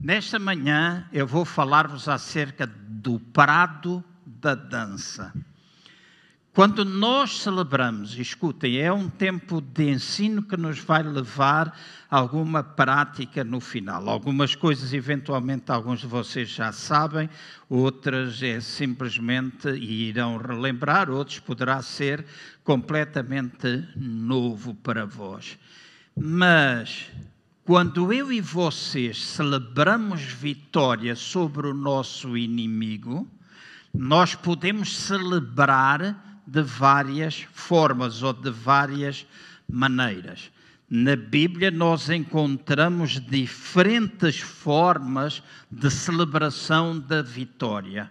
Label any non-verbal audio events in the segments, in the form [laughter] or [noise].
Nesta manhã eu vou falar-vos acerca do prado da dança. Quando nós celebramos, escutem, é um tempo de ensino que nos vai levar a alguma prática no final. Algumas coisas, eventualmente, alguns de vocês já sabem, outras é simplesmente irão relembrar, outros poderá ser completamente novo para vós. Mas quando eu e vocês celebramos vitória sobre o nosso inimigo, nós podemos celebrar de várias formas ou de várias maneiras. Na Bíblia, nós encontramos diferentes formas de celebração da vitória.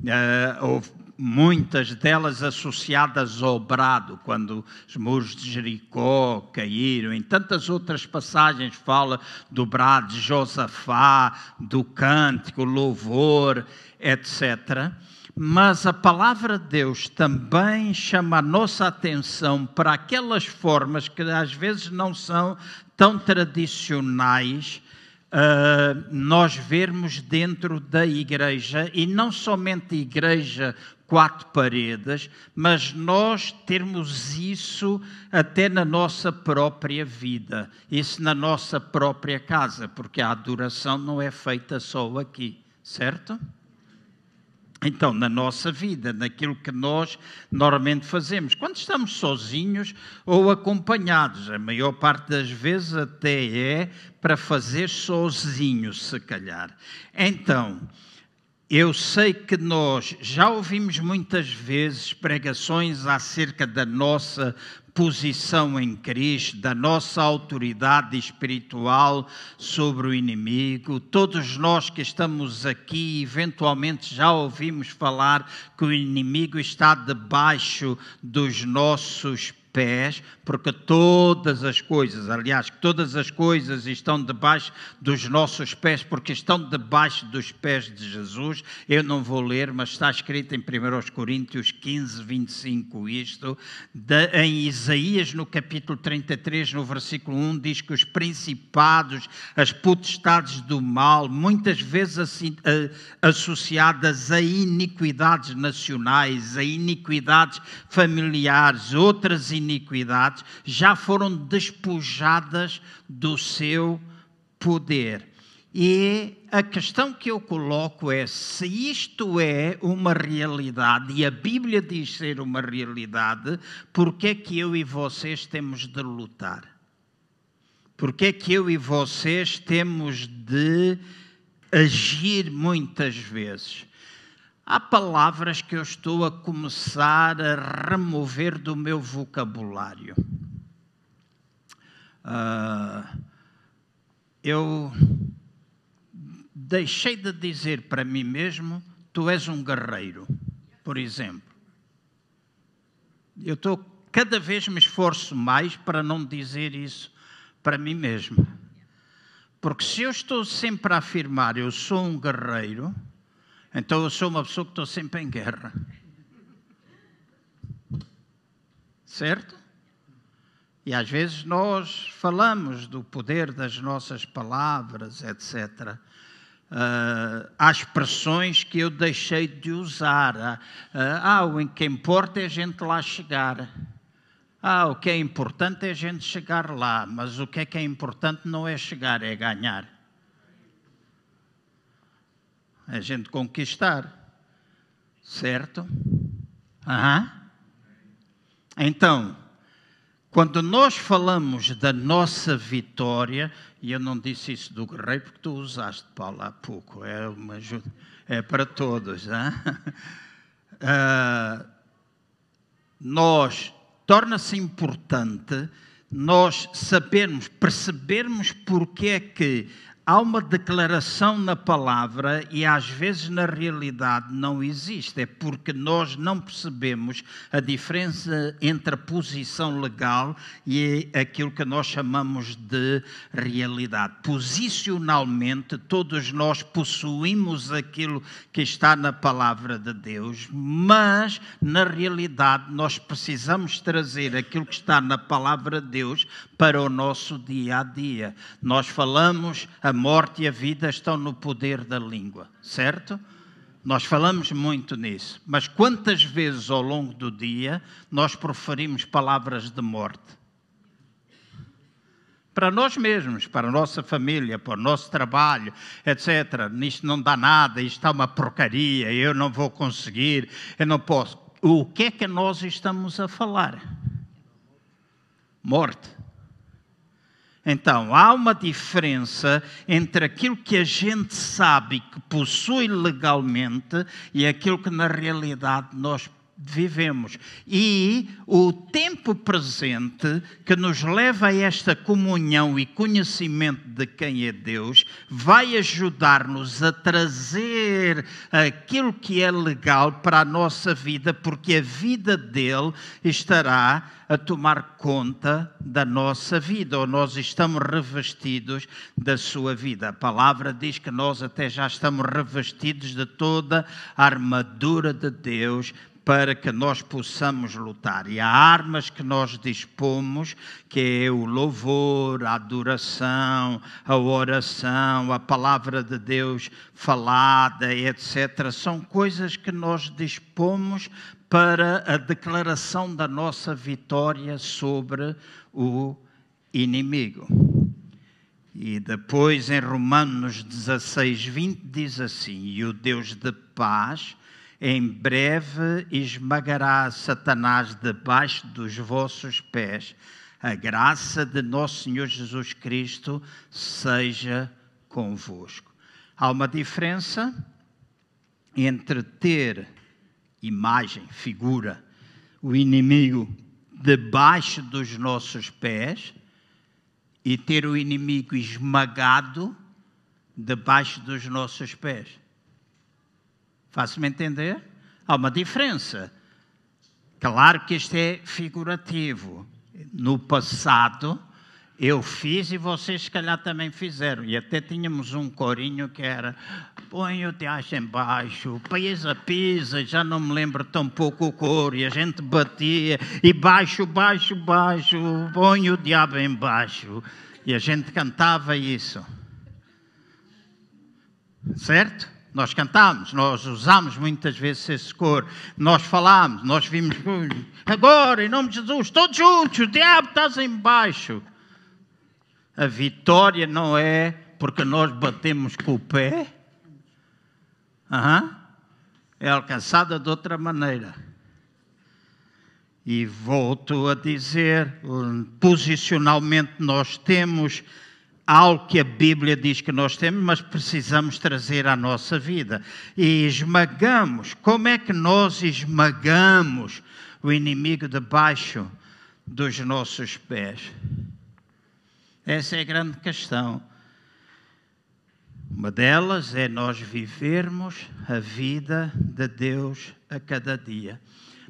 Uh, muitas delas associadas ao brado, quando os muros de Jericó caíram. Em tantas outras passagens fala do brado de Josafá, do cântico, louvor, etc mas a palavra de Deus também chama a nossa atenção para aquelas formas que às vezes não são tão tradicionais. Uh, nós vermos dentro da igreja, e não somente igreja quatro paredes, mas nós termos isso até na nossa própria vida, isso na nossa própria casa, porque a adoração não é feita só aqui, certo? Então, na nossa vida, naquilo que nós normalmente fazemos, quando estamos sozinhos ou acompanhados, a maior parte das vezes até é para fazer sozinhos, se calhar. Então, eu sei que nós já ouvimos muitas vezes pregações acerca da nossa posição em Cristo, da nossa autoridade espiritual sobre o inimigo. Todos nós que estamos aqui, eventualmente já ouvimos falar que o inimigo está debaixo dos nossos pés, porque todas as coisas, aliás, todas as coisas estão debaixo dos nossos pés, porque estão debaixo dos pés de Jesus. Eu não vou ler, mas está escrito em 1 Coríntios 15, 25 isto. De, em Isaías, no capítulo 33, no versículo 1, diz que os principados, as potestades do mal, muitas vezes assim, associadas a iniquidades nacionais, a iniquidades familiares, outras iniquidades, iniquidades já foram despojadas do seu poder. E a questão que eu coloco é: se isto é uma realidade, e a Bíblia diz ser uma realidade, por que é que eu e vocês temos de lutar? Por que é que eu e vocês temos de agir muitas vezes? Há palavras que eu estou a começar a remover do meu vocabulário. Uh, eu deixei de dizer para mim mesmo: tu és um guerreiro, por exemplo. Eu estou, cada vez me esforço mais para não dizer isso para mim mesmo. Porque se eu estou sempre a afirmar eu sou um guerreiro, então eu sou uma pessoa que estou sempre em guerra. Certo? E às vezes nós falamos do poder das nossas palavras, etc. Uh, ah, há expressões que eu deixei de usar. Uh, ah, o que importa é a gente lá chegar. Ah, o que é importante é a gente chegar lá, mas o que é que é importante não é chegar, é ganhar a gente conquistar. Certo? Uhum. Então, quando nós falamos da nossa vitória, e eu não disse isso do guerreiro porque tu usaste, Paulo, há pouco, é uma ajuda, é para todos. Uh, [laughs] nós, torna-se importante nós sabermos, percebermos porque é que há uma declaração na palavra e às vezes na realidade não existe. É porque nós não percebemos a diferença entre a posição legal e aquilo que nós chamamos de realidade. Posicionalmente, todos nós possuímos aquilo que está na palavra de Deus, mas na realidade nós precisamos trazer aquilo que está na palavra de Deus para o nosso dia a dia. Nós falamos, a morte e a vida estão no poder da língua, certo? Nós falamos muito nisso, mas quantas vezes ao longo do dia nós proferimos palavras de morte? Para nós mesmos, para a nossa família, para o nosso trabalho, etc. Isto não dá nada, isto está uma porcaria, eu não vou conseguir, eu não posso. O que é que nós estamos a falar? Morte. Então, há uma diferença entre aquilo que a gente sabe que possui legalmente e aquilo que na realidade nós vivemos. E o tempo presente que nos leva a esta comunhão e conhecimento de quem é Deus vai ajudar-nos a trazer aquilo que é legal para a nossa vida, porque a vida dele estará a tomar conta da nossa vida, ou nós estamos revestidos da sua vida. A palavra diz que nós até já estamos revestidos de toda a armadura de Deus para que nós possamos lutar. E há armas que nós dispomos, que é o louvor, a adoração, a oração, a palavra de Deus falada, etc. São coisas que nós dispomos para a declaração da nossa vitória sobre o inimigo. E depois em Romanos 16, 20 diz assim: E o Deus de paz em breve esmagará Satanás debaixo dos vossos pés. A graça de nosso Senhor Jesus Cristo seja convosco. Há uma diferença entre ter imagem, figura, o inimigo debaixo dos nossos pés e ter o inimigo esmagado debaixo dos nossos pés. Faço-me entender? Há uma diferença. Claro que isto é figurativo. No passado, eu fiz e vocês, se calhar, também fizeram. E até tínhamos um corinho que era: põe o teatro embaixo, pisa, pisa, já não me lembro tão pouco o coro. E a gente batia, e baixo, baixo, baixo, põe o diabo embaixo. E a gente cantava isso. Certo? Nós cantamos, nós usamos muitas vezes esse cor, nós falamos, nós vimos agora, em nome de Jesus, todos juntos, o diabo está embaixo. A vitória não é porque nós batemos com o pé, uhum. é alcançada de outra maneira. E volto a dizer, posicionalmente nós temos algo que a Bíblia diz que nós temos, mas precisamos trazer à nossa vida. E esmagamos. Como é que nós esmagamos o inimigo debaixo dos nossos pés? Essa é a grande questão. Uma delas é nós vivermos a vida de Deus a cada dia.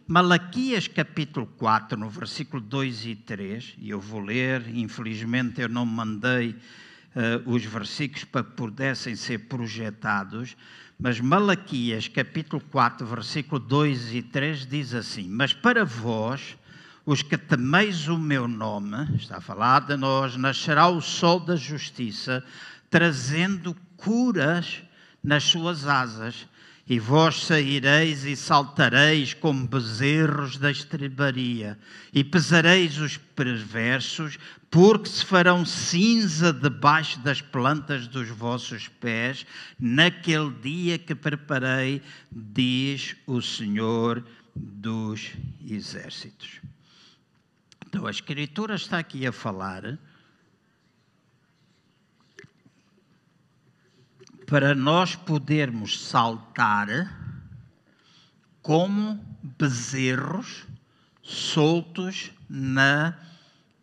Malaquias capítulo 4, no versículo 2 e 3, e eu vou ler, infelizmente eu não mandei uh, os versículos para que pudessem ser projetados, mas Malaquias capítulo 4, versículo 2 e 3 diz assim: Mas para vós, os que temeis o meu nome, está a falar de nós, nascerá o sol da justiça, trazendo curas nas suas asas e vós saireis e saltareis como bezerros da estrebaria, e pesareis os perversos, porque se farão cinza debaixo das plantas dos vossos pés, naquele dia que preparei, diz o Senhor dos Exércitos. Então a Escritura está aqui a falar para nós podermos saltar como bezerros soltos na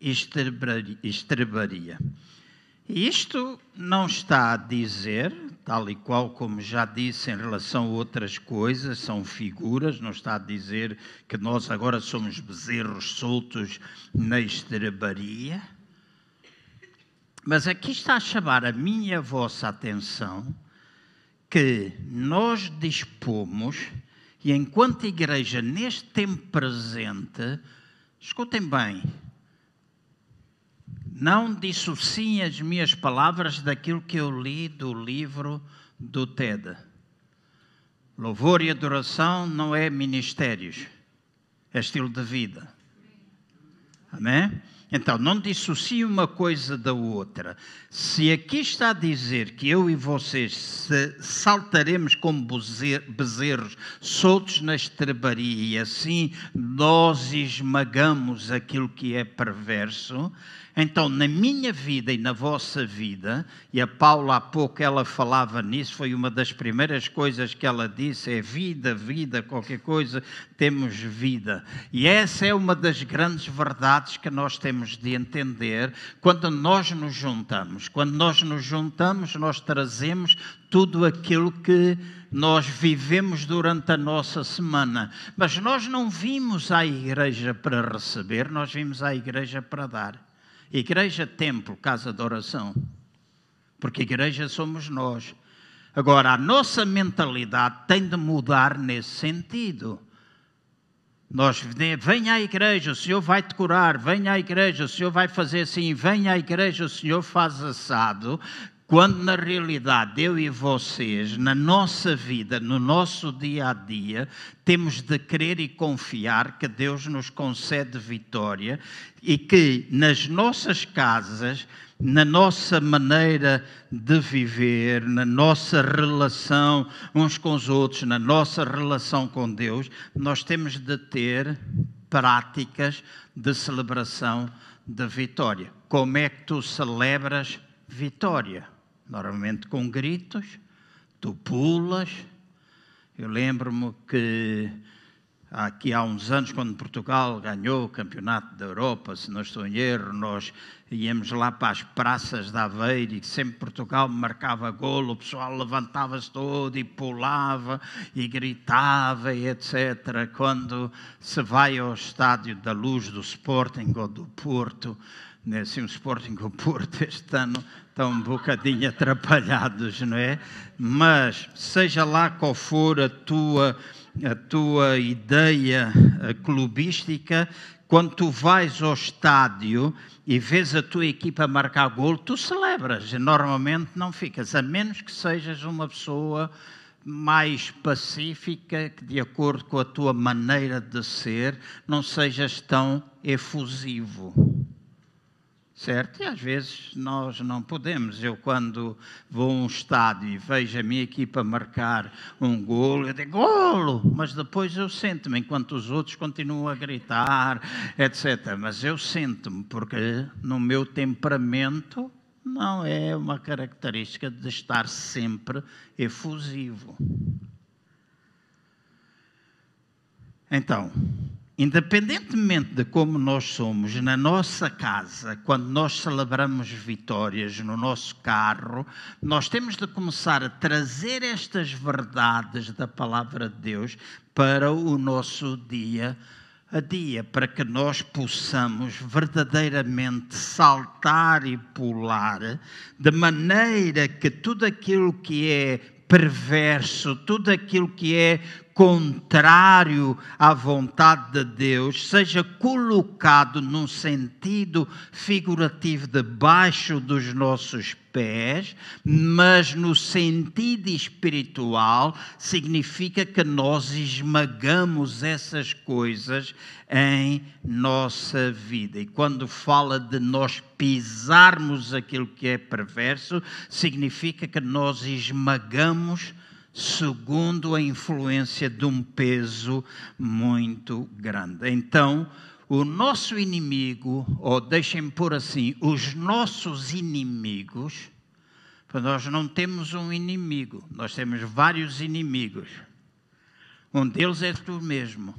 estrebaria. Isto não está a dizer, tal e qual como já disse em relação a outras coisas, são figuras, não está a dizer que nós agora somos bezerros soltos na estrebaria mas aqui está a chamar a minha vossa atenção que nós dispomos, e enquanto igreja, neste tempo presente, escutem bem, não dissociem as minhas palavras daquilo que eu li do livro do TED. Louvor e adoração não é ministérios, é estilo de vida. Amém? Então, não dissocie uma coisa da outra. Se aqui está a dizer que eu e vocês saltaremos como bezerros soltos na estrebaria e assim nós esmagamos aquilo que é perverso, então, na minha vida e na vossa vida, e a Paula há pouco ela falava nisso, foi uma das primeiras coisas que ela disse: é vida, vida, qualquer coisa, temos vida. E essa é uma das grandes verdades que nós temos de entender quando nós nos juntamos. Quando nós nos juntamos, nós trazemos tudo aquilo que nós vivemos durante a nossa semana. Mas nós não vimos à igreja para receber, nós vimos à igreja para dar. Igreja, templo, casa de oração. Porque igreja somos nós. Agora, a nossa mentalidade tem de mudar nesse sentido. Nós, venha à igreja, o Senhor vai te curar, venha à igreja, o Senhor vai fazer assim, venha à igreja, o Senhor faz assado, quando na realidade eu e vocês, na nossa vida, no nosso dia a dia, temos de crer e confiar que Deus nos concede vitória e que nas nossas casas, na nossa maneira de viver, na nossa relação uns com os outros, na nossa relação com Deus, nós temos de ter práticas de celebração de vitória. Como é que tu celebras vitória? Normalmente com gritos, tu pulas. Eu lembro-me que aqui há uns anos, quando Portugal ganhou o campeonato da Europa, se não estou em erro, nós íamos lá para as praças de Aveiro e sempre Portugal marcava golo, o pessoal levantava-se todo e pulava e gritava e etc. Quando se vai ao estádio da Luz do Sporting ou do Porto, né, assim, o Sporting e o Porto este ano estão um bocadinho atrapalhados, não é? Mas seja lá qual for a tua, a tua ideia clubística, quando tu vais ao estádio e vês a tua equipa marcar gol, tu celebras. Normalmente não ficas, a menos que sejas uma pessoa mais pacífica, que de acordo com a tua maneira de ser, não sejas tão efusivo certo? E às vezes nós não podemos. Eu, quando vou a um estádio e vejo a minha equipa marcar um golo, eu digo golo, mas depois eu sento-me, enquanto os outros continuam a gritar, etc. Mas eu sento-me, porque no meu temperamento não é uma característica de estar sempre efusivo. Então, Independentemente de como nós somos, na nossa casa, quando nós celebramos vitórias no nosso carro, nós temos de começar a trazer estas verdades da palavra de Deus para o nosso dia a dia, para que nós possamos verdadeiramente saltar e pular, de maneira que tudo aquilo que é perverso, tudo aquilo que é contrário à vontade de Deus seja colocado num sentido figurativo debaixo dos nossos pés, mas no sentido espiritual significa que nós esmagamos essas coisas em nossa vida. E quando fala de nós pisarmos aquilo que é perverso, significa que nós esmagamos segundo a influência de um peso muito grande. Então, o nosso inimigo, ou deixem-me pôr assim, os nossos inimigos, nós não temos um inimigo, nós temos vários inimigos. Um deles é tu mesmo.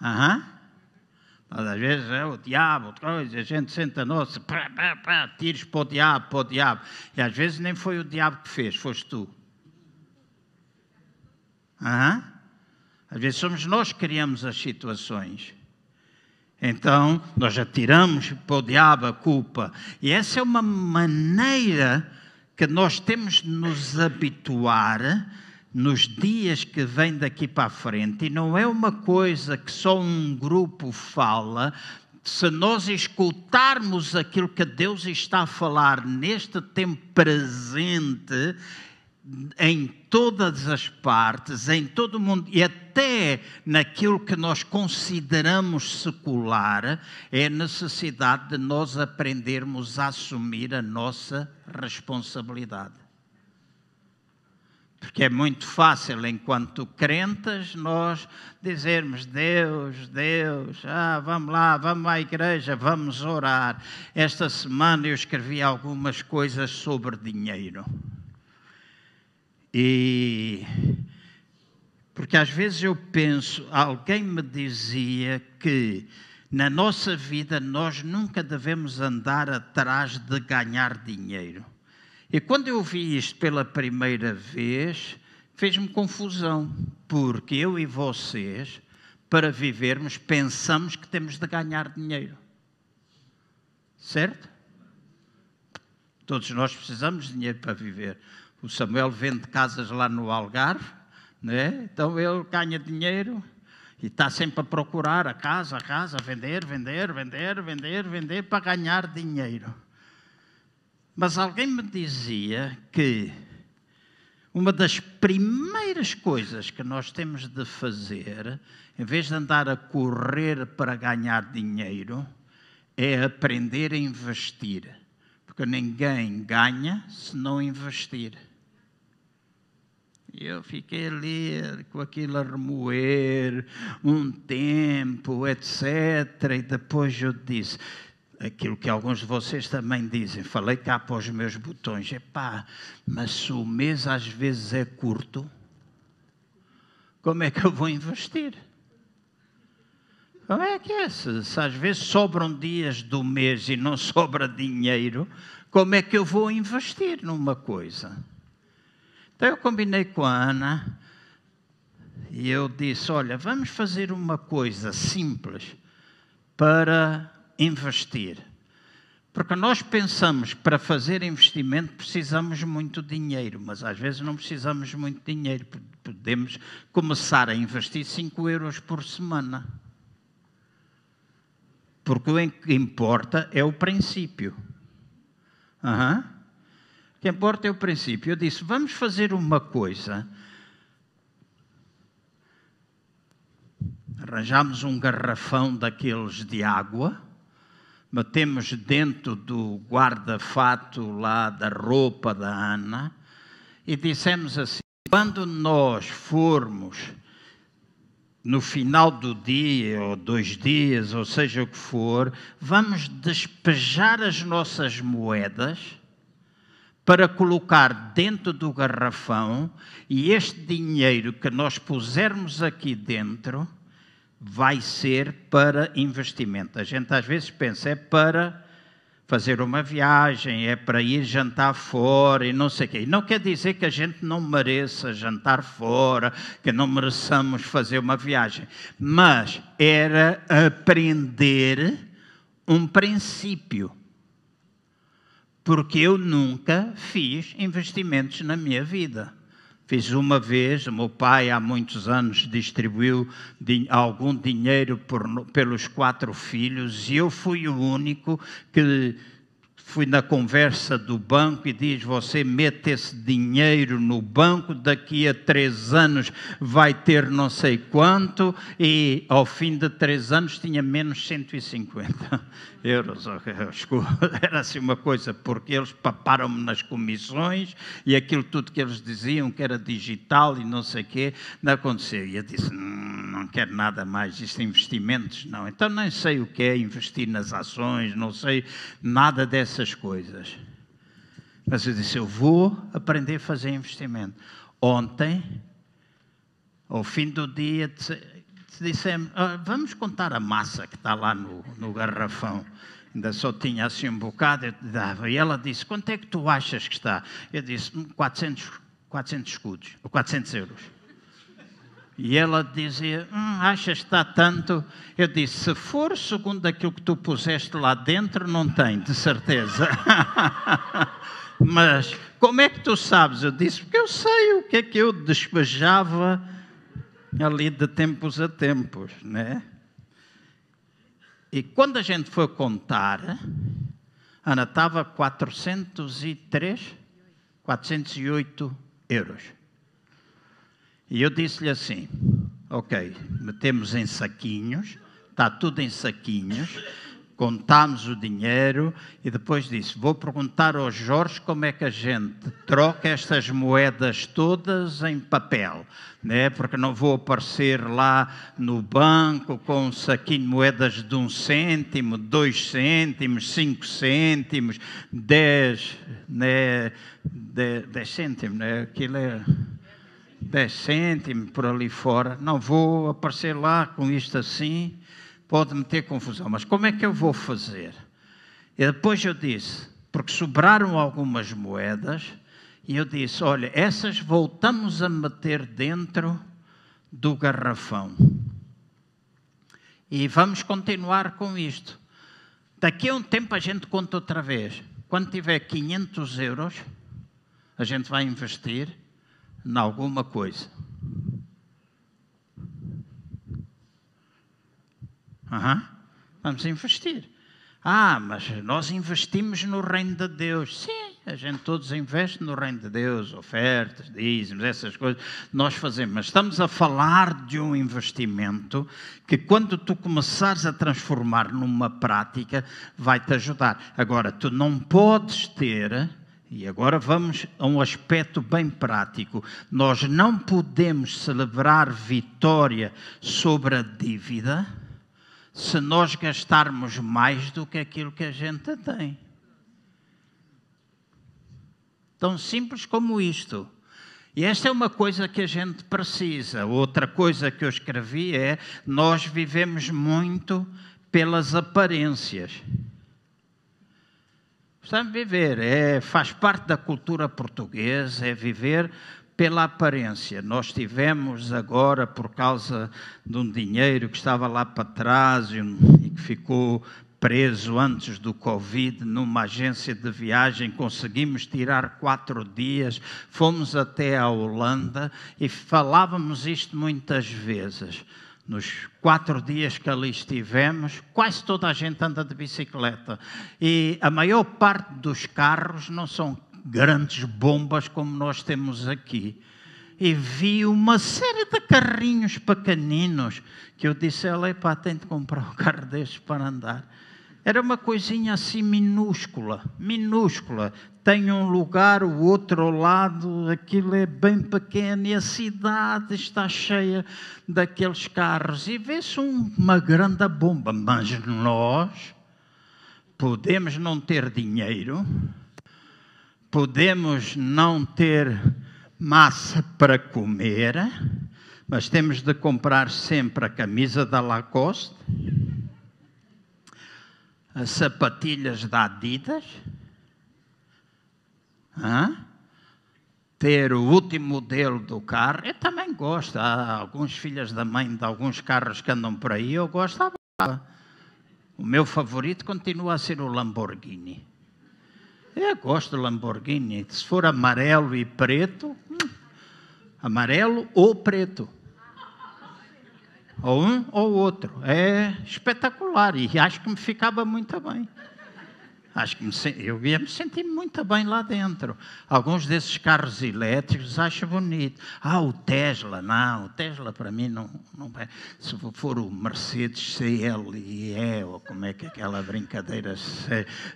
Aham. Uhum. Mas às vezes é o diabo, a gente senta nossa, pá, pá, pá, tiros para o diabo, para o diabo. E às vezes nem foi o diabo que fez, foste tu. Uhum. Às vezes somos nós que criamos as situações. Então, nós atiramos para o diabo a culpa. E essa é uma maneira que nós temos de nos habituar nos dias que vêm daqui para a frente, e não é uma coisa que só um grupo fala, se nós escutarmos aquilo que Deus está a falar neste tempo presente, em todas as partes, em todo o mundo e até naquilo que nós consideramos secular, é necessidade de nós aprendermos a assumir a nossa responsabilidade. Porque é muito fácil, enquanto crentes, nós dizermos: Deus, Deus, ah, vamos lá, vamos à igreja, vamos orar. Esta semana eu escrevi algumas coisas sobre dinheiro. E porque às vezes eu penso, alguém me dizia que na nossa vida nós nunca devemos andar atrás de ganhar dinheiro. E quando eu vi isto pela primeira vez, fez-me confusão, porque eu e vocês, para vivermos, pensamos que temos de ganhar dinheiro. Certo? Todos nós precisamos de dinheiro para viver. O Samuel vende casas lá no Algarve, né? então ele ganha dinheiro e está sempre a procurar a casa, a casa, vender, vender, vender, vender, vender para ganhar dinheiro. Mas alguém me dizia que uma das primeiras coisas que nós temos de fazer, em vez de andar a correr para ganhar dinheiro, é aprender a investir. Porque ninguém ganha se não investir. Eu fiquei ali com aquilo a remoer um tempo, etc. E depois eu disse aquilo que alguns de vocês também dizem. Falei cá para os meus botões. Epá, mas se o mês às vezes é curto, como é que eu vou investir? Como é que é? Se, se às vezes sobram dias do mês e não [laughs] sobra dinheiro, como é que eu vou investir numa coisa? Então eu combinei com a Ana e eu disse: Olha, vamos fazer uma coisa simples para investir. Porque nós pensamos que para fazer investimento precisamos muito dinheiro, mas às vezes não precisamos muito dinheiro. Podemos começar a investir 5 euros por semana. Porque o que importa é o princípio. Uhum. O que importa é o princípio. Eu disse: vamos fazer uma coisa. Arranjamos um garrafão daqueles de água, metemos dentro do guarda-fato lá da roupa da Ana e dissemos assim: quando nós formos no final do dia, ou dois dias, ou seja o que for, vamos despejar as nossas moedas para colocar dentro do garrafão e este dinheiro que nós pusermos aqui dentro vai ser para investimento. A gente às vezes pensa, é para fazer uma viagem, é para ir jantar fora e não sei o quê. Não quer dizer que a gente não mereça jantar fora, que não mereçamos fazer uma viagem, mas era aprender um princípio porque eu nunca fiz investimentos na minha vida. Fiz uma vez, meu pai há muitos anos distribuiu algum dinheiro por, pelos quatro filhos e eu fui o único que fui na conversa do banco e diz: Você mete esse dinheiro no banco, daqui a três anos vai ter não sei quanto, e ao fim de três anos tinha menos 150 [laughs] euros. [laughs] Era assim uma coisa, porque eles paparam-me nas comissões e aquilo tudo que eles diziam que era digital e não sei o quê, não aconteceu. E eu disse: hum, Não quero nada mais, isto é investimentos, não. Então nem sei o que é investir nas ações, não sei nada dessas essas coisas. Mas eu disse: eu vou aprender a fazer investimento. Ontem, ao fim do dia, dissemos: ah, vamos contar a massa que está lá no, no garrafão. Ainda só tinha assim um bocado, eu dava. E ela disse: quanto é que tu achas que está? Eu disse: 400, 400 escudos, ou 400 euros. E ela dizia: hum, Achas que está tanto? Eu disse: Se for segundo aquilo que tu puseste lá dentro, não tem, de certeza. [laughs] Mas como é que tu sabes? Eu disse: Porque eu sei o que é que eu despejava ali de tempos a tempos, né? E quando a gente foi contar, Ana estava 403, 408 euros. E eu disse-lhe assim: Ok, metemos em saquinhos, está tudo em saquinhos contámos o dinheiro e depois disse: Vou perguntar ao Jorge como é que a gente troca estas moedas todas em papel, né? porque não vou aparecer lá no banco com um saquinho de moedas de um cêntimo, dois cêntimos, cinco cêntimos, dez, né? dez, dez cêntimos, né? aquilo é. 10 cêntimos por ali fora, não vou aparecer lá com isto assim pode meter confusão, mas como é que eu vou fazer? E depois eu disse, porque sobraram algumas moedas, e eu disse: olha, essas voltamos a meter dentro do garrafão. E vamos continuar com isto. Daqui a um tempo a gente conta outra vez. Quando tiver 500 euros, a gente vai investir em alguma coisa. Uhum. Vamos investir. Ah, mas nós investimos no reino de Deus. Sim, a gente todos investe no reino de Deus, ofertas, dízimos, essas coisas nós fazemos. Mas estamos a falar de um investimento que, quando tu começares a transformar numa prática, vai te ajudar. Agora, tu não podes ter. E agora vamos a um aspecto bem prático. Nós não podemos celebrar vitória sobre a dívida se nós gastarmos mais do que aquilo que a gente tem. Tão simples como isto. E esta é uma coisa que a gente precisa. Outra coisa que eu escrevi é: nós vivemos muito pelas aparências. Precisamos viver, é, faz parte da cultura portuguesa, é viver pela aparência. Nós tivemos agora, por causa de um dinheiro que estava lá para trás e, que ficou preso antes do Covid numa agência de viagem, conseguimos tirar quatro dias, fomos até a Holanda e falávamos isto muitas vezes. Nos quatro dias que ali estivemos, quase toda a gente anda de bicicleta. E a maior parte dos carros não são grandes bombas como nós temos aqui. E vi uma série de carrinhos pequeninos que eu disse a ela, tem de comprar um carro destes para andar. Era uma coisinha assim minúscula, minúscula. Tem um lugar, o outro lado, aquilo é bem pequeno e a cidade está cheia daqueles carros. E vê-se uma grande bomba. Mas nós podemos não ter dinheiro, podemos não ter massa para comer, mas temos de comprar sempre a camisa da Lacoste, as sapatilhas da Adidas, hein? ter o último modelo do carro. Eu também gosto. Há alguns filhos da mãe de alguns carros que andam por aí, eu gosto. O meu favorito continua a ser o Lamborghini. Eu gosto do Lamborghini. Se for amarelo e preto, hum, amarelo ou preto. Ou um ou outro. É espetacular e acho que me ficava muito bem. Acho que me, eu ia me sentir muito bem lá dentro. Alguns desses carros elétricos acho bonito. Ah, o Tesla, não, o Tesla para mim não, não vai. Se for o Mercedes CLE, ou como é que é aquela brincadeira,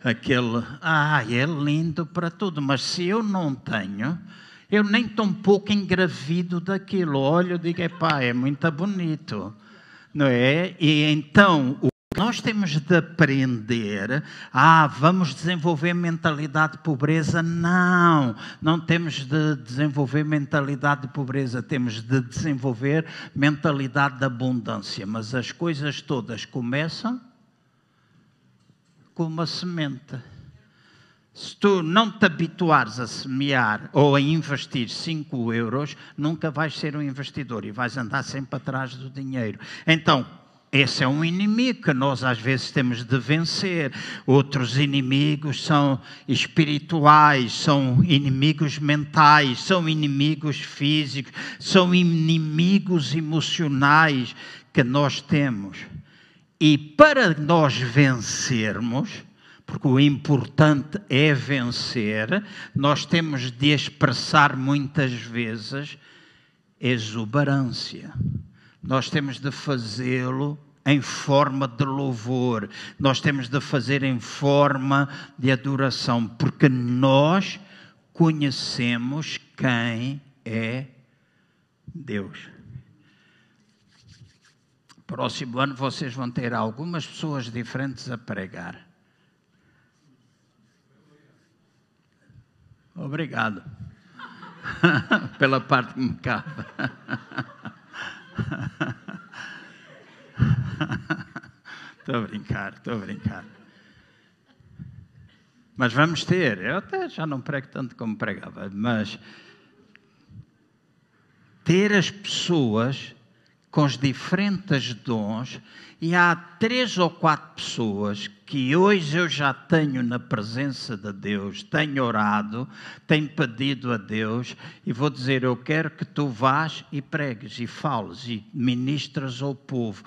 aquele. Ah, é lindo para tudo, mas se eu não tenho, eu nem tão pouco engravido daquilo. Olho e digo, pá, é muito bonito. Não é? E então, o nós temos de aprender, ah, vamos desenvolver mentalidade de pobreza. Não, não temos de desenvolver mentalidade de pobreza, temos de desenvolver mentalidade de abundância. Mas as coisas todas começam com uma semente. Se tu não te habituares a semear ou a investir 5 euros, nunca vais ser um investidor e vais andar sempre atrás do dinheiro. Então, esse é um inimigo que nós às vezes temos de vencer. Outros inimigos são espirituais, são inimigos mentais, são inimigos físicos, são inimigos emocionais que nós temos. E para nós vencermos, porque o importante é vencer, nós temos de expressar muitas vezes exuberância. Nós temos de fazê-lo em forma de louvor, nós temos de fazer em forma de adoração, porque nós conhecemos quem é Deus. Próximo ano vocês vão ter algumas pessoas diferentes a pregar. Obrigado. [laughs] Pela parte que me cabe. [laughs] Estou a brincar, estou a brincar. Mas vamos ter, eu até já não prego tanto como pregava, mas ter as pessoas com os diferentes dons, e há três ou quatro pessoas que hoje eu já tenho na presença de Deus, tenho orado, tenho pedido a Deus, e vou dizer: Eu quero que tu vás e pregues, e fales, e ministras ao povo,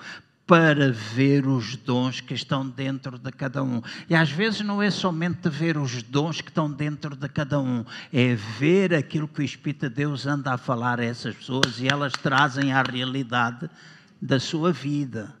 para ver os dons que estão dentro de cada um. E às vezes não é somente ver os dons que estão dentro de cada um, é ver aquilo que o Espírito de Deus anda a falar a essas pessoas e elas trazem à realidade da sua vida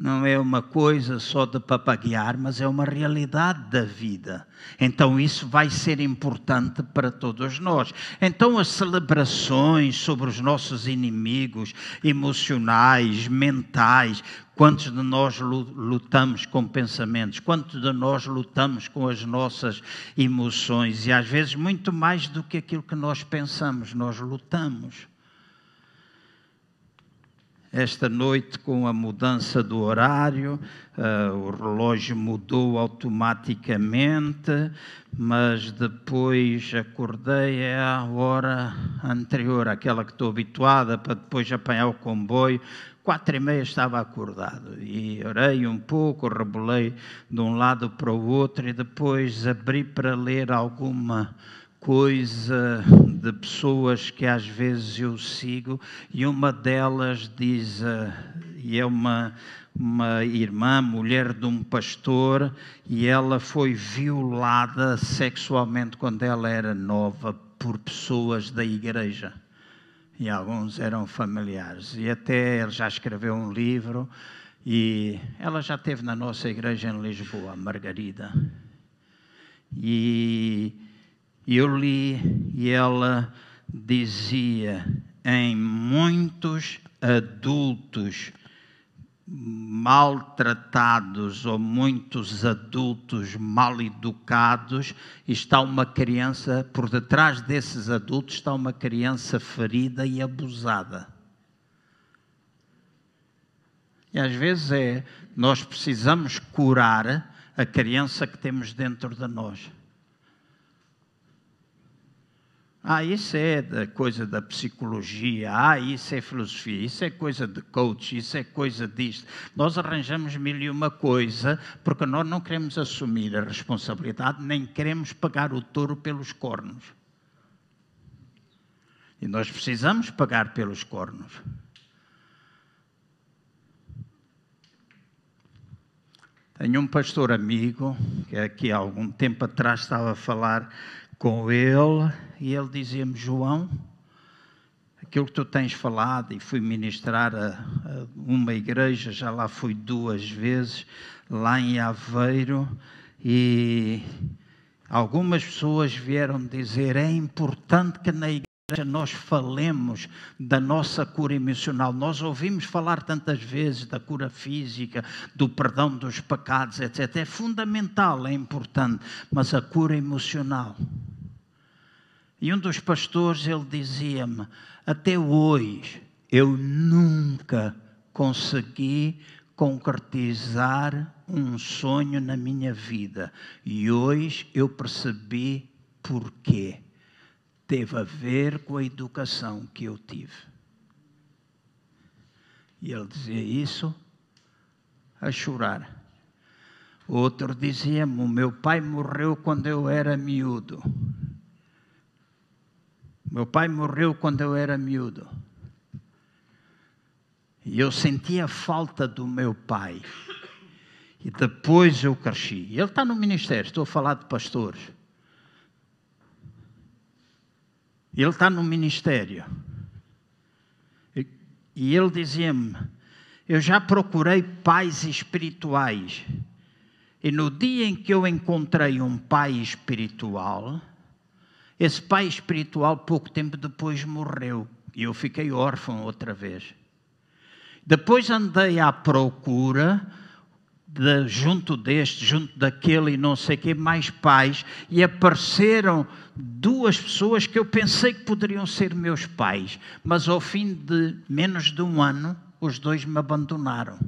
não é uma coisa só de papaguear, mas é uma realidade da vida. Então isso vai ser importante para todos nós. Então as celebrações sobre os nossos inimigos emocionais, mentais, quantos de nós lutamos com pensamentos, quantos de nós lutamos com as nossas emoções e às vezes muito mais do que aquilo que nós pensamos, nós lutamos esta noite, com a mudança do horário, uh, o relógio mudou automaticamente, mas depois acordei à hora anterior, aquela que estou habituada, para depois apanhar o comboio. Quatro e meia estava acordado e orei um pouco, rebolei de um lado para o outro e depois abri para ler alguma coisa de pessoas que às vezes eu sigo e uma delas diz, uh, e é uma, uma irmã, mulher de um pastor, e ela foi violada sexualmente quando ela era nova por pessoas da igreja. E alguns eram familiares. E até ele já escreveu um livro, e ela já esteve na nossa igreja em Lisboa, Margarida. E eu li e ela dizia: em muitos adultos maltratados ou muitos adultos mal educados, está uma criança, por detrás desses adultos está uma criança ferida e abusada. E às vezes é, nós precisamos curar a criança que temos dentro de nós. Ah, isso é da coisa da psicologia, ah, isso é filosofia, isso é coisa de coach, isso é coisa disto. Nós arranjamos mil e uma coisa porque nós não queremos assumir a responsabilidade, nem queremos pagar o touro pelos cornos. E nós precisamos pagar pelos cornos. Tenho um pastor amigo que aqui há algum tempo atrás estava a falar com ele e ele dizia-me: João, aquilo que tu tens falado, e fui ministrar a, a, uma igreja, já lá fui duas vezes, lá em Aveiro, e algumas pessoas vieram dizer: é importante que na igreja nós falemos da nossa cura emocional. Nós ouvimos falar tantas vezes da cura física, do perdão dos pecados, etc. É fundamental, é importante, mas a cura emocional e um dos pastores, ele dizia-me, até hoje eu nunca consegui concretizar um sonho na minha vida. E hoje eu percebi porquê. Teve a ver com a educação que eu tive. E ele dizia isso a chorar. Outro dizia-me: O meu pai morreu quando eu era miúdo. Meu pai morreu quando eu era miúdo. E eu sentia falta do meu pai. E depois eu cresci. Ele está no ministério, estou a falar de pastores. Ele está no ministério. E ele dizia-me: Eu já procurei pais espirituais. E no dia em que eu encontrei um pai espiritual, esse pai espiritual, pouco tempo depois, morreu. E eu fiquei órfão outra vez. Depois andei à procura de, junto deste, junto daquele e não sei que mais pais, e apareceram duas pessoas que eu pensei que poderiam ser meus pais, mas ao fim de menos de um ano, os dois me abandonaram.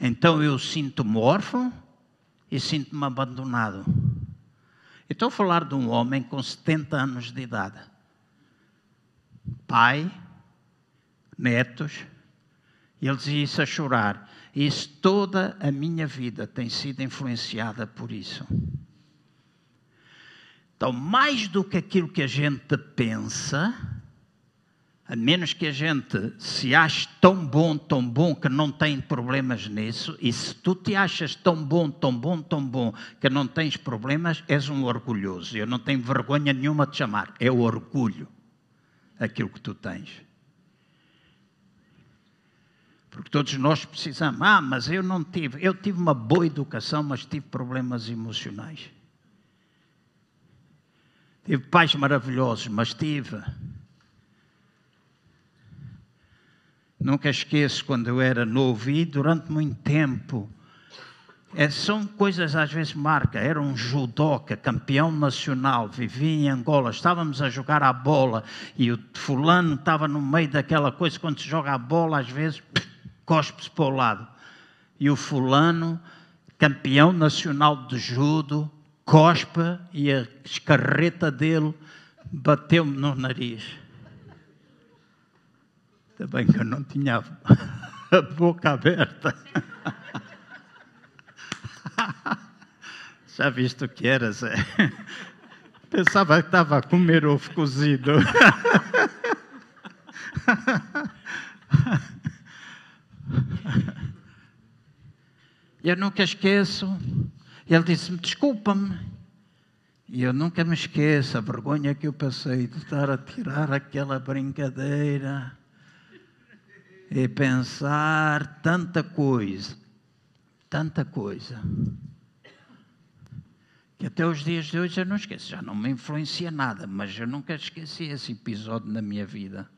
Então eu sinto-me órfão e sinto-me abandonado. Estou a falar de um homem com 70 anos de idade. Pai, netos, e ele dizia isso a chorar. Isso, toda a minha vida tem sido influenciada por isso. Então, mais do que aquilo que a gente pensa, a menos que a gente se ache tão bom, tão bom que não tem problemas nisso, e se tu te achas tão bom, tão bom, tão bom que não tens problemas, és um orgulhoso. Eu não tenho vergonha nenhuma de chamar, é o orgulho aquilo que tu tens. Porque todos nós precisamos. Ah, mas eu não tive. Eu tive uma boa educação, mas tive problemas emocionais. Tive pais maravilhosos, mas tive. Nunca esqueço quando eu era novo e durante muito tempo. É, são coisas às vezes marca. Era um judoca, campeão nacional, vivia em Angola. Estávamos a jogar a bola e o fulano estava no meio daquela coisa. Quando se joga a bola, às vezes cospe-se para o lado. E o fulano, campeão nacional de judo, cospe e a escarreta dele bateu-me no nariz. Ainda bem que eu não tinha a boca aberta. Já viste o que era, Zé? Pensava que estava a comer ovo cozido. Eu nunca esqueço. Ele disse-me: Desculpa-me. E eu nunca me esqueço a vergonha que eu passei de estar a tirar aquela brincadeira e pensar tanta coisa, tanta coisa, que até os dias de hoje eu não esqueço. Já não me influencia nada, mas eu nunca esqueci esse episódio na minha vida.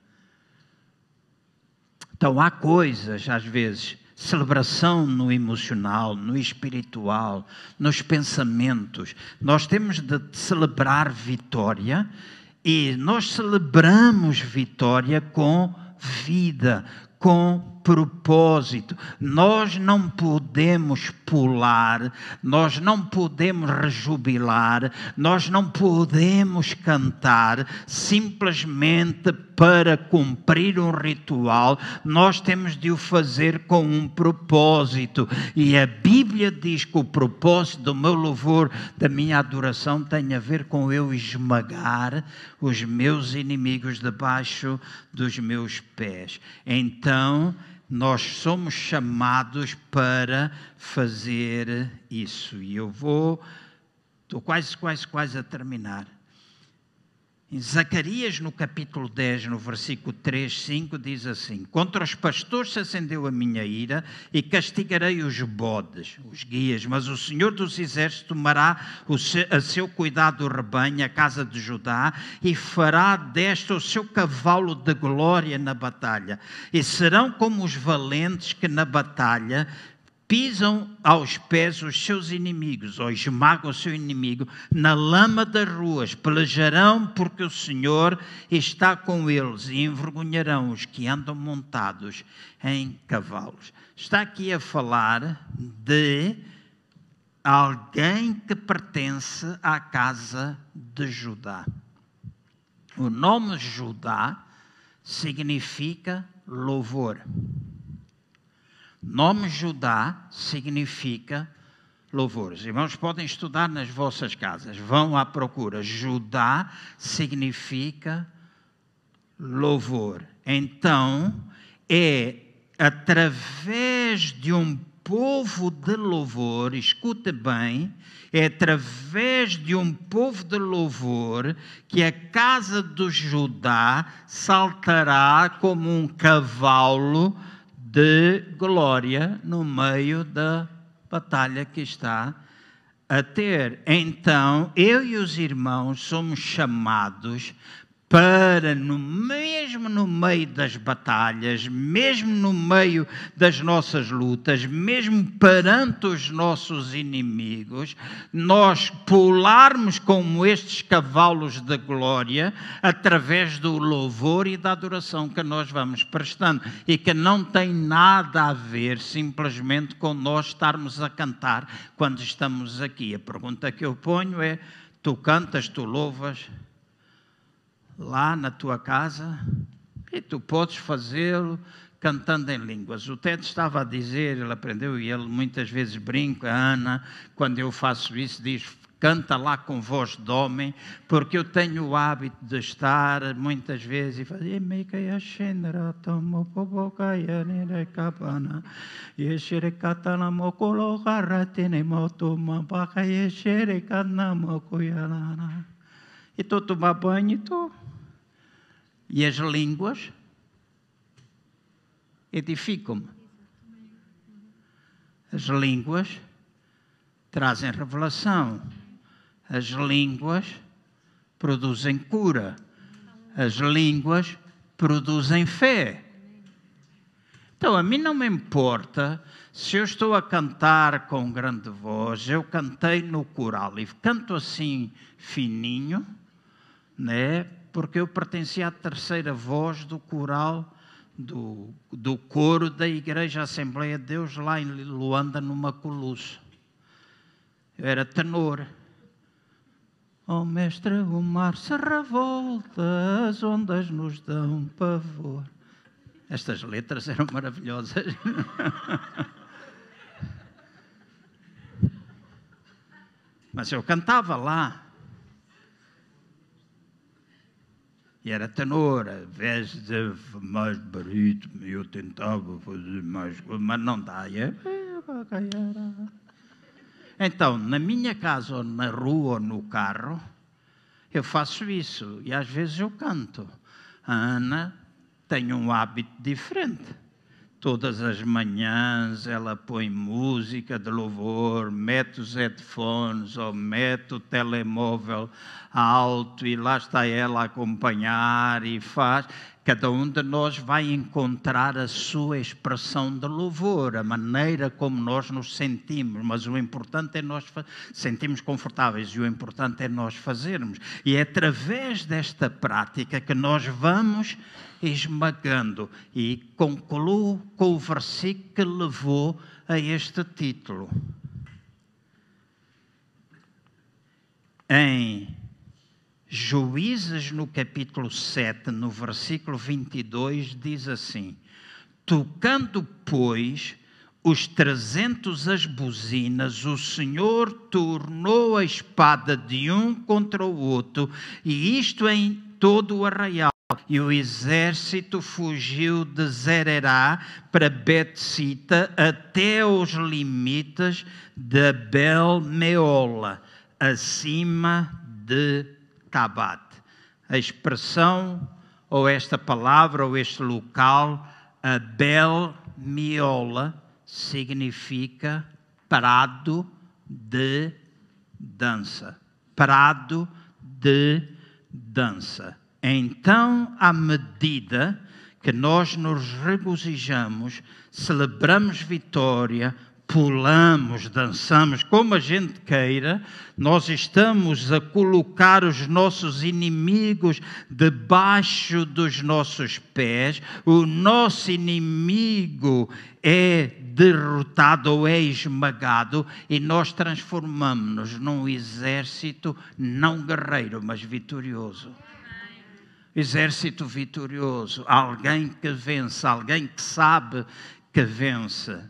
Então há coisas, às vezes, celebração no emocional, no espiritual, nos pensamentos. Nós temos de celebrar vitória e nós celebramos vitória com vida, com propósito. Nós não podemos pular, nós não podemos rejubilar, nós não podemos cantar simplesmente para cumprir um ritual, nós temos de o fazer com um propósito. E a Bíblia diz que o propósito do meu louvor, da minha adoração, tem a ver com eu esmagar os meus inimigos debaixo dos meus pés. Então, nós somos chamados para fazer isso. E eu vou, estou quase, quase, quase a terminar. Em Zacarias, no capítulo 10, no versículo 3, 5, diz assim: Contra os pastores se acendeu a minha ira e castigarei os bodes, os guias, mas o Senhor dos Exércitos tomará a seu cuidado o rebanho, a casa de Judá, e fará desta o seu cavalo de glória na batalha. E serão como os valentes que na batalha pisam aos pés os seus inimigos, ou esmagam o seu inimigo, na lama das ruas, pelejarão porque o Senhor está com eles e envergonharão os que andam montados em cavalos. Está aqui a falar de alguém que pertence à casa de Judá. O nome Judá significa louvor. Nome Judá significa louvor. Os irmãos podem estudar nas vossas casas, vão à procura. Judá significa louvor. Então, é através de um povo de louvor, escuta bem, é através de um povo de louvor que a casa do Judá saltará como um cavalo de glória no meio da batalha que está a ter. Então, eu e os irmãos somos chamados para, no, mesmo no meio das batalhas, mesmo no meio das nossas lutas, mesmo perante os nossos inimigos, nós pularmos como estes cavalos da glória através do louvor e da adoração que nós vamos prestando e que não tem nada a ver simplesmente com nós estarmos a cantar quando estamos aqui. A pergunta que eu ponho é: tu cantas, tu louvas? Lá na tua casa e tu podes fazê-lo cantando em línguas. O Ted estava a dizer, ele aprendeu e ele muitas vezes brinca, Ana, quando eu faço isso, diz: canta lá com voz de homem, porque eu tenho o hábito de estar muitas vezes e fazer e estou a tomar banho e estou e as línguas edificam-me. As línguas trazem revelação. As línguas produzem cura. As línguas produzem fé. Então, a mim não me importa se eu estou a cantar com grande voz. Eu cantei no coral e canto assim fininho, né? Porque eu pertencia à terceira voz do coral do, do coro da Igreja Assembleia de Deus lá em Luanda, numa Maculuço. Eu era tenor. Oh mestre, o mar se revolta, as ondas nos dão pavor. Estas letras eram maravilhosas. [laughs] Mas eu cantava lá. E era tenor, ao invés de mais barito, eu tentava fazer mais coisas, mas não dá. Então, na minha casa, ou na rua, ou no carro, eu faço isso. E às vezes eu canto. A Ana tem um hábito diferente. Todas as manhãs ela põe música de louvor, mete os headphones ou mete o telemóvel alto e lá está ela a acompanhar e faz. Cada um de nós vai encontrar a sua expressão de louvor, a maneira como nós nos sentimos, mas o importante é nós sentirmos confortáveis e o importante é nós fazermos. E é através desta prática que nós vamos esmagando. E concluo com o versículo que levou a este título. Em Juízes, no capítulo 7, no versículo 22, diz assim: Tocando, pois, os trezentos as buzinas, o Senhor tornou a espada de um contra o outro, e isto em todo o arraial. E o exército fugiu de Zererá para Betsita até os limites de Bel-Meola, acima de Tabat. A expressão, ou esta palavra, ou este local, Abel Miola, significa prado de dança. Prado de dança. Então, à medida que nós nos regozijamos, celebramos vitória, pulamos, dançamos, como a gente queira, nós estamos a colocar os nossos inimigos debaixo dos nossos pés, o nosso inimigo é derrotado ou é esmagado e nós transformamos-nos num exército não guerreiro, mas vitorioso. Exército vitorioso, alguém que vence, alguém que sabe que vence.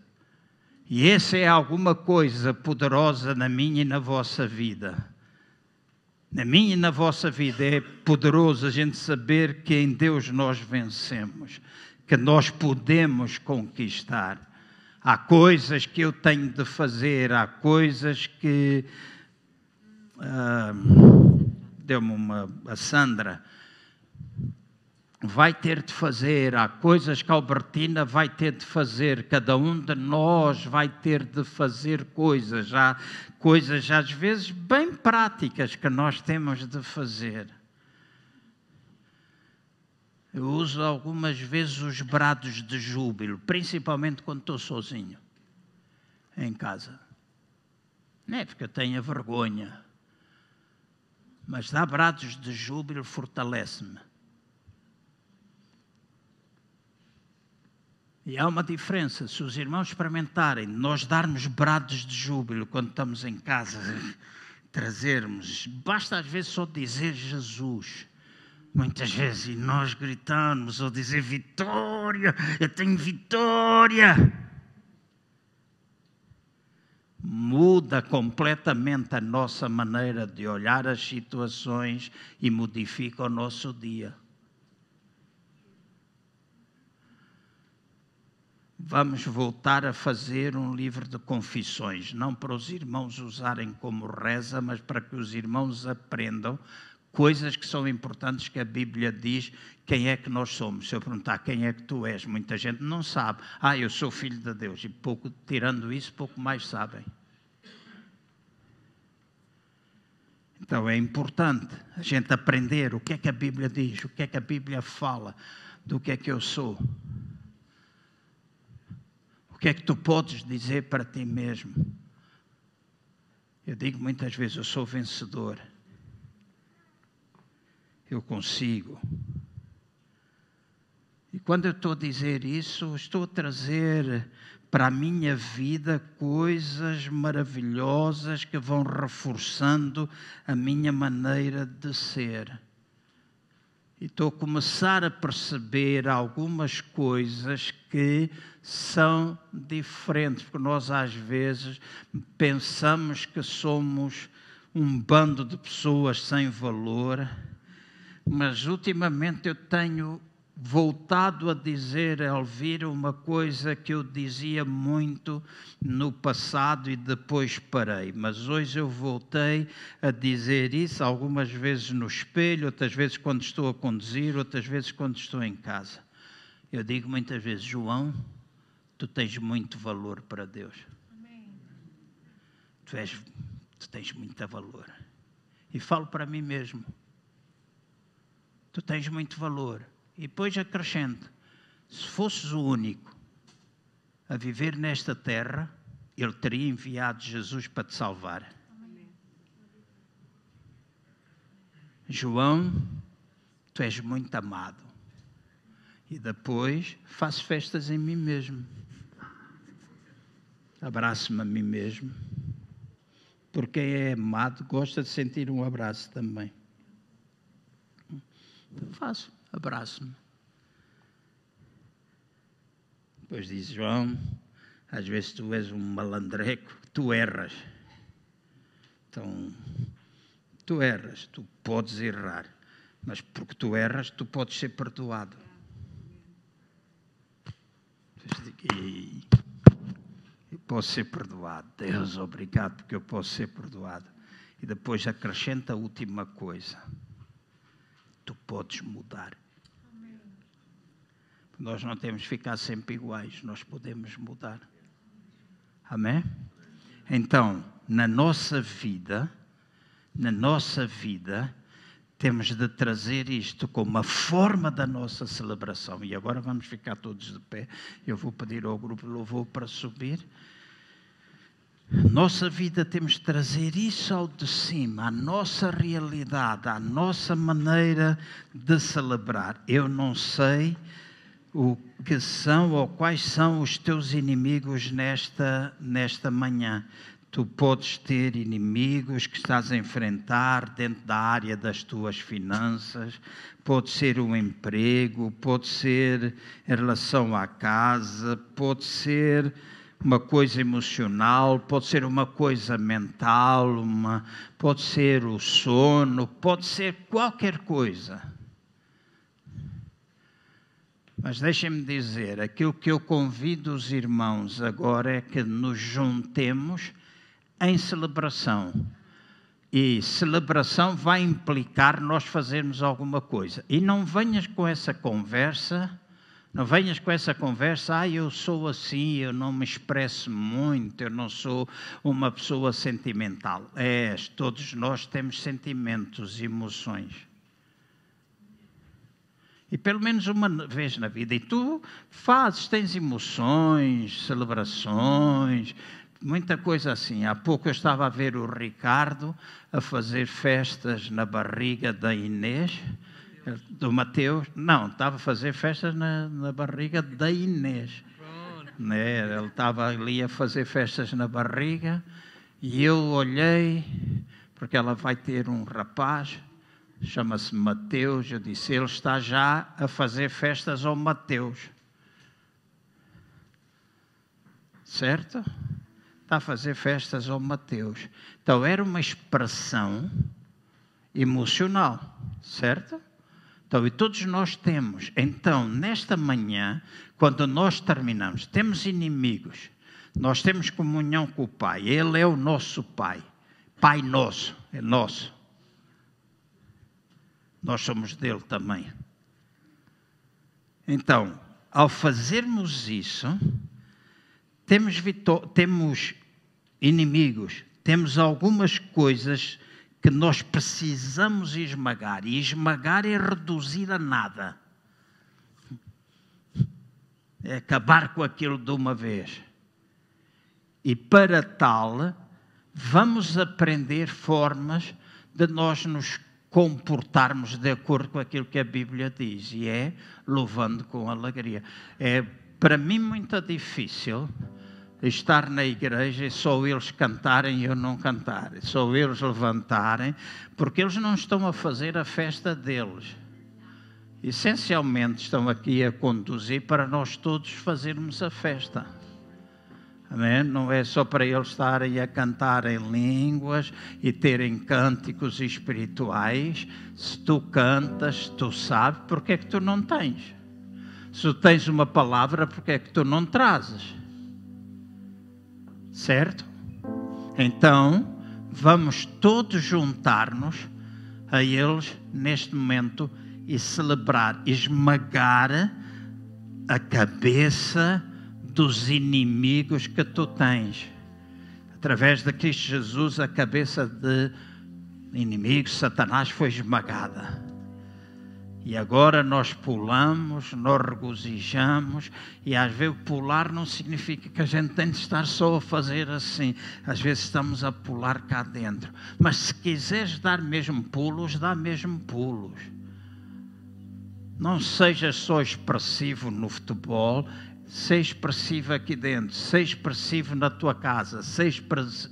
E essa é alguma coisa poderosa na minha e na vossa vida. Na minha e na vossa vida é poderoso a gente saber que em Deus nós vencemos, que nós podemos conquistar. Há coisas que eu tenho de fazer, há coisas que. Ah, Deu-me uma. A Sandra vai ter de fazer, há coisas que a Albertina vai ter de fazer, cada um de nós vai ter de fazer coisas, há coisas às vezes bem práticas que nós temos de fazer. Eu uso algumas vezes os brados de júbilo, principalmente quando estou sozinho em casa. Não é porque eu tenha vergonha, mas dar brados de júbilo fortalece-me. E há uma diferença, se os irmãos experimentarem, nós darmos brados de júbilo quando estamos em casa, [laughs] trazermos, basta às vezes só dizer Jesus. Muitas vezes, e nós gritamos ou dizer vitória, eu tenho vitória. Muda completamente a nossa maneira de olhar as situações e modifica o nosso dia. Vamos voltar a fazer um livro de confissões, não para os irmãos usarem como reza, mas para que os irmãos aprendam coisas que são importantes que a Bíblia diz quem é que nós somos. Se eu perguntar quem é que tu és, muita gente não sabe. Ah, eu sou filho de Deus. E pouco, tirando isso, pouco mais sabem. Então é importante a gente aprender o que é que a Bíblia diz, o que é que a Bíblia fala, do que é que eu sou. O que é que tu podes dizer para ti mesmo? Eu digo muitas vezes: eu sou vencedor. Eu consigo. E quando eu estou a dizer isso, estou a trazer para a minha vida coisas maravilhosas que vão reforçando a minha maneira de ser. E estou a começar a perceber algumas coisas que são diferentes, porque nós às vezes pensamos que somos um bando de pessoas sem valor, mas ultimamente eu tenho voltado a dizer a Elvira uma coisa que eu dizia muito no passado e depois parei, mas hoje eu voltei a dizer isso algumas vezes no espelho, outras vezes quando estou a conduzir, outras vezes quando estou em casa. Eu digo muitas vezes, João, tu tens muito valor para Deus. Tu, és, tu tens muito valor. E falo para mim mesmo. Tu tens muito valor e depois acrescento: se fosses o único a viver nesta terra, Ele teria enviado Jesus para te salvar. João, tu és muito amado. E depois faço festas em mim mesmo. Abraço-me a mim mesmo. Porque é amado gosta de sentir um abraço também. Então faço abraço-me. Depois diz João, às vezes tu és um malandreco, tu erras. Então, tu erras, tu podes errar, mas porque tu erras, tu podes ser perdoado. E eu posso ser perdoado. Deus, obrigado, porque eu posso ser perdoado. E depois acrescenta a última coisa tu podes mudar. Nós não temos que ficar sempre iguais, nós podemos mudar. Amém? Então, na nossa vida, na nossa vida, temos de trazer isto como uma forma da nossa celebração. E agora vamos ficar todos de pé. Eu vou pedir ao grupo louvor para subir. Nossa vida temos de trazer isso ao de cima, a nossa realidade, a nossa maneira de celebrar. Eu não sei o que são ou quais são os teus inimigos nesta, nesta manhã. Tu podes ter inimigos que estás a enfrentar dentro da área das tuas finanças, pode ser um emprego, pode ser em relação à casa, pode ser uma coisa emocional, pode ser uma coisa mental, uma, pode ser o sono, pode ser qualquer coisa. Mas deixem-me dizer, aquilo que eu convido os irmãos agora é que nos juntemos em celebração. E celebração vai implicar nós fazermos alguma coisa. E não venhas com essa conversa, não venhas com essa conversa, ah, eu sou assim, eu não me expresso muito, eu não sou uma pessoa sentimental. É, todos nós temos sentimentos, emoções. E pelo menos uma vez na vida. E tu fazes, tens emoções, celebrações, muita coisa assim. Há pouco eu estava a ver o Ricardo a fazer festas na barriga da Inês, do Mateus. Não, estava a fazer festas na, na barriga da Inês. Né? Ele estava ali a fazer festas na barriga e eu olhei, porque ela vai ter um rapaz chama-se Mateus. Eu disse: Ele está já a fazer festas ao Mateus. Certo? Está a fazer festas ao Mateus. Então era uma expressão emocional, certo? Então, e todos nós temos. Então, nesta manhã, quando nós terminamos, temos inimigos, nós temos comunhão com o Pai, Ele é o nosso Pai, Pai nosso, é nosso. Nós somos dele também. Então, ao fazermos isso, temos, temos inimigos, temos algumas coisas que nós precisamos esmagar. E esmagar é reduzir a nada. É acabar com aquilo de uma vez. E para tal, vamos aprender formas de nós nos comportarmos de acordo com aquilo que a Bíblia diz, e é louvando com alegria. É para mim muito difícil estar na igreja e só eles cantarem e eu não cantar, só eles levantarem, porque eles não estão a fazer a festa deles. Essencialmente estão aqui a conduzir para nós todos fazermos a festa. Amém? Não é só para eles estarem a cantar em línguas e terem cânticos espirituais. Se tu cantas, tu sabes porque é que tu não tens. Se tu tens uma palavra, porque é que tu não trazes. Certo? Então, vamos todos juntar-nos a eles neste momento e celebrar, esmagar a cabeça dos inimigos que tu tens. Através de Cristo Jesus, a cabeça de inimigos, Satanás, foi esmagada. E agora nós pulamos, nós regozijamos, e às vezes pular não significa que a gente tem de estar só a fazer assim. Às vezes estamos a pular cá dentro. Mas se quiseres dar mesmo pulos, dá mesmo pulos. Não seja só expressivo no futebol, Ser expressivo aqui dentro, ser expressivo na tua casa, ser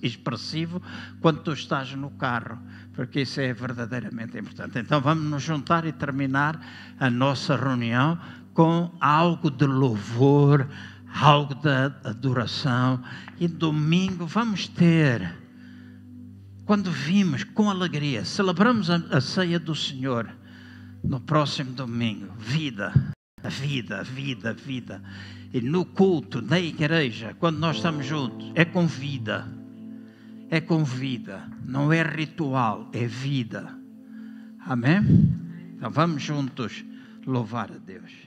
expressivo quando tu estás no carro, porque isso é verdadeiramente importante. Então vamos nos juntar e terminar a nossa reunião com algo de louvor, algo de adoração. E domingo vamos ter, quando vimos com alegria, celebramos a, a ceia do Senhor no próximo domingo, vida, vida, vida, vida. E no culto, na igreja, quando nós estamos juntos, é com vida. É com vida. Não é ritual, é vida. Amém? Então vamos juntos louvar a Deus.